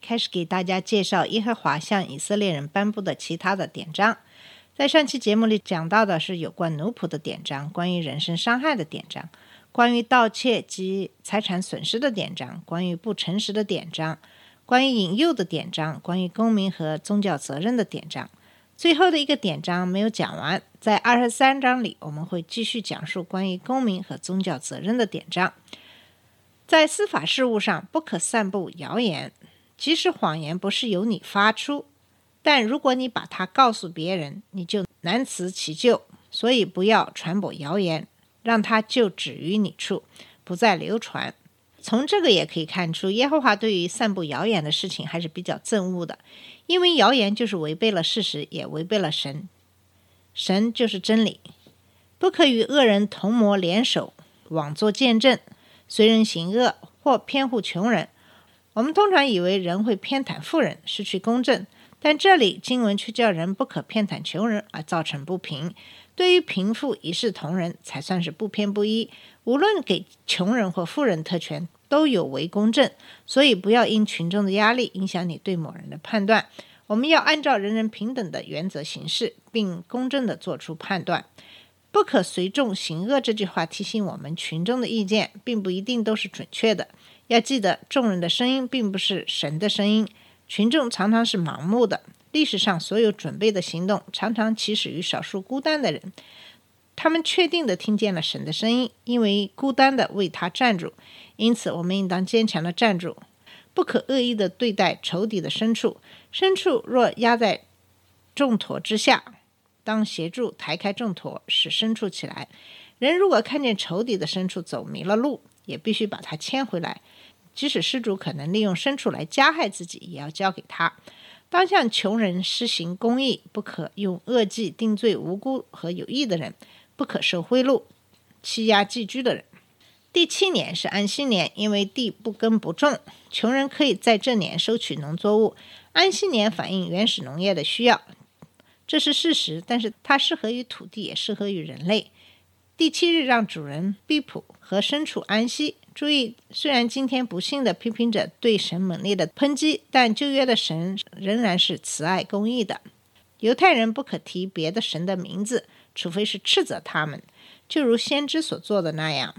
开始给大家介绍耶和华向以色列人颁布的其他的典章。在上期节目里讲到的是有关奴仆的典章，关于人身伤害的典章，关于盗窃及财产损失的典章，关于不诚实的典章，关于引诱的典章，关于公民和宗教责任的典章。最后的一个典章没有讲完，在二十三章里，我们会继续讲述关于公民和宗教责任的典章。在司法事务上，不可散布谣言，即使谎言不是由你发出，但如果你把它告诉别人，你就难辞其咎。所以不要传播谣言，让它就止于你处，不再流传。从这个也可以看出，耶和华对于散布谣言的事情还是比较憎恶的，因为谣言就是违背了事实，也违背了神。神就是真理，不可与恶人同谋联手，妄作见证。随人行恶或偏护穷人。我们通常以为人会偏袒富人，失去公正，但这里经文却叫人不可偏袒穷人，而造成不平。对于贫富一视同仁，才算是不偏不倚。无论给穷人或富人特权，都有违公正。所以不要因群众的压力影响你对某人的判断。我们要按照人人平等的原则行事，并公正地做出判断。不可随众行恶这句话提醒我们，群众的意见并不一定都是准确的。要记得，众人的声音并不是神的声音，群众常常是盲目的。历史上所有准备的行动，常常起始于少数孤单的人，他们确定的听见了神的声音，因为孤单的为他站住。因此，我们应当坚强的站住，不可恶意的对待仇敌的牲畜。牲畜若压在重驮之下，当协助抬开重驮，使牲畜起来。人如果看见仇敌的牲畜走迷了路，也必须把它牵回来。即使失主可能利用牲畜来加害自己，也要交给他。当向穷人施行公义，不可用恶计定罪无辜和有益的人，不可受贿赂、欺压寄居的人。第七年是安息年，因为地不耕不种，穷人可以在这年收取农作物。安息年反映原始农业的需要。这是事实，但是它适合于土地，也适合于人类。第七日让主人毕普和牲畜安息。注意，虽然今天不幸的批评者对神猛烈的抨击，但旧约的神仍然是慈爱公义的。犹太人不可提别的神的名字，除非是斥责他们，就如先知所做的那样。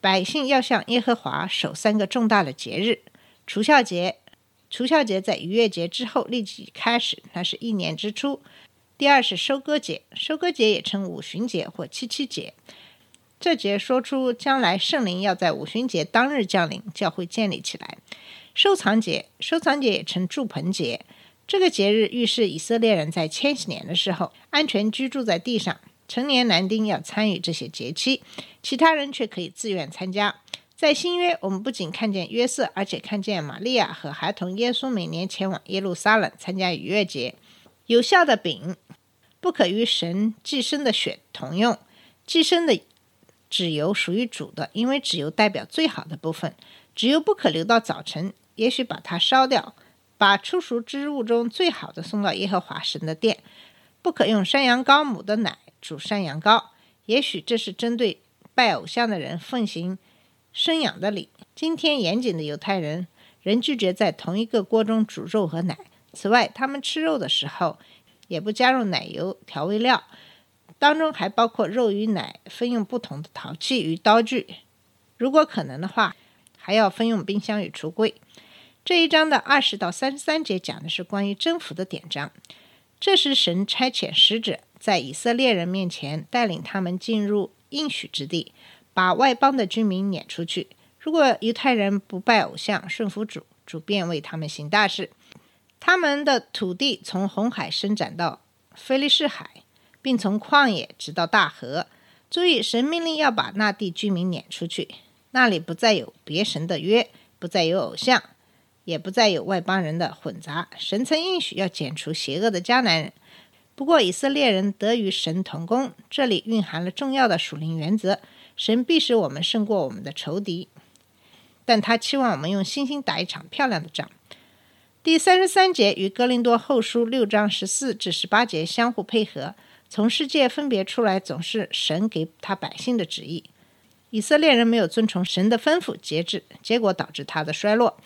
百姓要向耶和华守三个重大的节日：除孝节。除孝节在逾越节之后立即开始，那是一年之初。第二是收割节，收割节也称五旬节或七七节。这节说出将来圣灵要在五旬节当日降临，教会建立起来。收藏节，收藏节也称祝盆节。这个节日预示以色列人在千禧年的时候安全居住在地上。成年男丁要参与这些节期，其他人却可以自愿参加。在新约，我们不仅看见约瑟，而且看见玛利亚和孩童耶稣每年前往耶路撒冷参加逾越节。有效的饼不可与神寄生的血同用。寄生的脂油属于主的，因为脂油代表最好的部分。脂油不可留到早晨，也许把它烧掉，把初熟之物中最好的送到耶和华神的殿。不可用山羊羔母的奶煮山羊羔，也许这是针对拜偶像的人奉行生养的礼。今天严谨的犹太人仍拒绝在同一个锅中煮肉和奶。此外，他们吃肉的时候也不加入奶油调味料，当中还包括肉与奶分用不同的陶器与刀具。如果可能的话，还要分用冰箱与橱柜。这一章的二十到三十三节讲的是关于征服的典章。这是神差遣使者在以色列人面前带领他们进入应许之地，把外邦的居民撵出去。如果犹太人不拜偶像，顺服主，主便为他们行大事。他们的土地从红海伸展到菲利士海，并从旷野直到大河。注意，神命令要把那地居民撵出去，那里不再有别神的约，不再有偶像，也不再有外邦人的混杂。神曾应许要剪除邪恶的迦南人，不过以色列人得与神同工，这里蕴含了重要的属灵原则：神必使我们胜过我们的仇敌，但他期望我们用信心打一场漂亮的仗。第三十三节与哥林多后书六章十四至十八节相互配合，从世界分别出来，总是神给他百姓的旨意。以色列人没有遵从神的吩咐节制，结果导致他的衰落。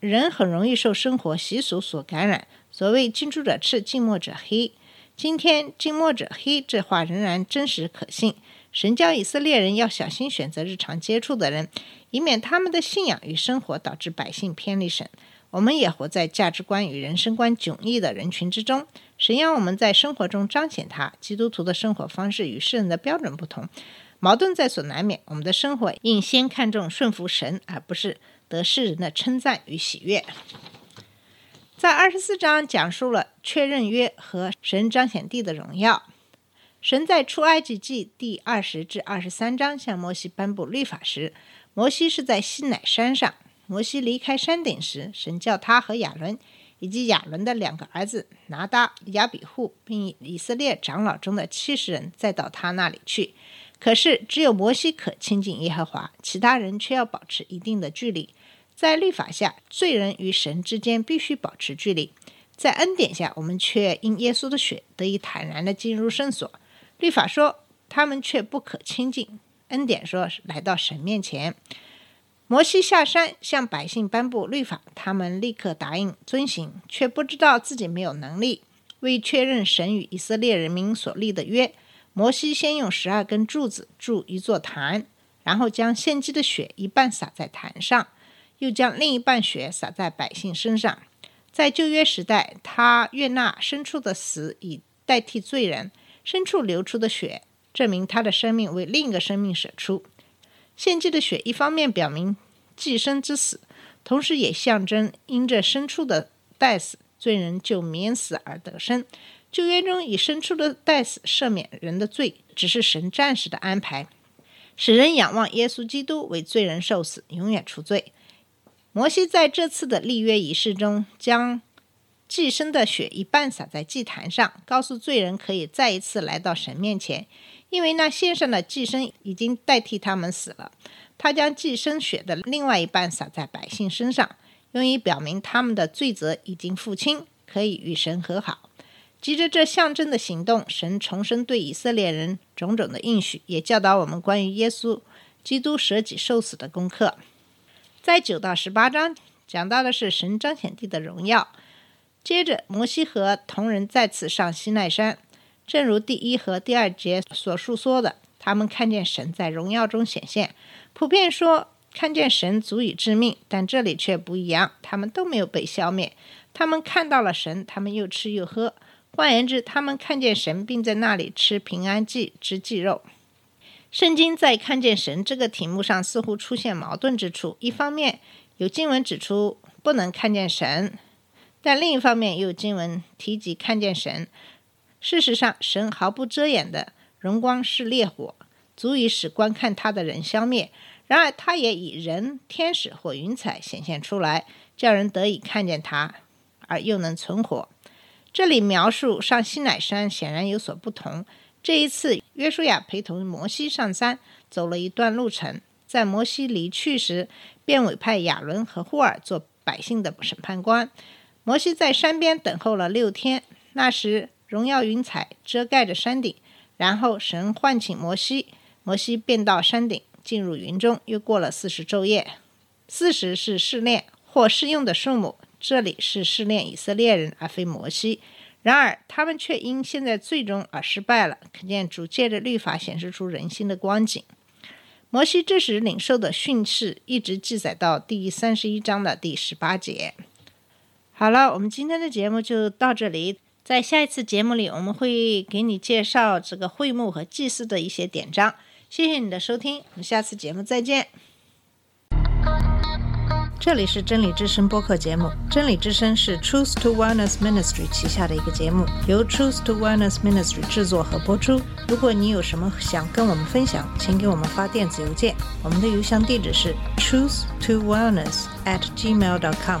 人很容易受生活习俗所感染。所谓“近朱者赤，近墨者黑”。今天“近墨者黑”这话仍然真实可信。神教以色列人要小心选择日常接触的人，以免他们的信仰与生活导致百姓偏离神。我们也活在价值观与人生观迥异的人群之中。神要我们在生活中彰显他。基督徒的生活方式与世人的标准不同。矛盾在所难免。我们的生活应先看重顺服神，而不是得世人的称赞与喜悦。在二十四章讲述了确认约和神彰显地的荣耀。神在出埃及记第二十至二十三章向摩西颁布律法时，摩西是在西乃山上。摩西离开山顶时，神叫他和亚伦以及亚伦的两个儿子拿达、亚比户，并以色列长老中的七十人再到他那里去。可是，只有摩西可亲近耶和华，其他人却要保持一定的距离。在律法下，罪人与神之间必须保持距离；在恩典下，我们却因耶稣的血得以坦然地进入圣所。律法说他们却不可亲近，恩典说来到神面前。摩西下山向百姓颁布律法，他们立刻答应遵行，却不知道自己没有能力。为确认神与以色列人民所立的约。摩西先用十二根柱子筑一座坛，然后将献祭的血一半洒在坛上，又将另一半血洒在百姓身上。在旧约时代，他悦纳牲畜的死以代替罪人，牲畜流出的血证明他的生命为另一个生命舍出。献祭的血一方面表明祭牲之死，同时也象征因着牲畜的代死，罪人就免死而得生。旧约中以牲畜的代死赦免人的罪，只是神暂时的安排，使人仰望耶稣基督为罪人受死，永远除罪。摩西在这次的立约仪式中，将祭牲的血一半洒在祭坛上，告诉罪人可以再一次来到神面前，因为那献上的祭牲已经代替他们死了。他将祭牲血的另外一半洒在百姓身上，用以表明他们的罪责已经付清，可以与神和好。急着这象征的行动，神重申对以色列人种种的应许，也教导我们关于耶稣基督舍己受死的功课。在九到十八章讲到的是神彰显地的荣耀。接着，摩西和同人再次上西奈山，正如第一和第二节所述说的，他们看见神在荣耀中显现。普遍说看见神足以致命，但这里却不一样，他们都没有被消灭。他们看到了神，他们又吃又喝。换言之，他们看见神，并在那里吃平安祭之祭肉。圣经在看见神这个题目上似乎出现矛盾之处。一方面有经文指出不能看见神，但另一方面又有经文提及看见神。事实上，神毫不遮掩的荣光是烈火，足以使观看他的人消灭。然而，他也以人、天使或云彩显现出来，叫人得以看见他，而又能存活。这里描述上西乃山显然有所不同。这一次，约书亚陪同摩西上山，走了一段路程。在摩西离去时，便委派亚伦和霍尔做百姓的审判官。摩西在山边等候了六天。那时，荣耀云彩遮盖着山顶，然后神唤醒摩西，摩西便到山顶，进入云中。又过了四十昼夜。四十是试炼或试用的数目。这里是试炼以色列人，而非摩西。然而，他们却因现在最终而失败了。可见主借着律法显示出人心的光景。摩西这时领受的训示一直记载到第三十一章的第十八节。好了，我们今天的节目就到这里。在下一次节目里，我们会给你介绍这个会幕和祭祀的一些典章。谢谢你的收听，我们下次节目再见。这里是真理之声播客节目。真理之声是 Truth to Wellness Ministry 旗下的一个节目，由 Truth to Wellness Ministry 制作和播出。如果你有什么想跟我们分享，请给我们发电子邮件，我们的邮箱地址是 truth to wellness at gmail dot com。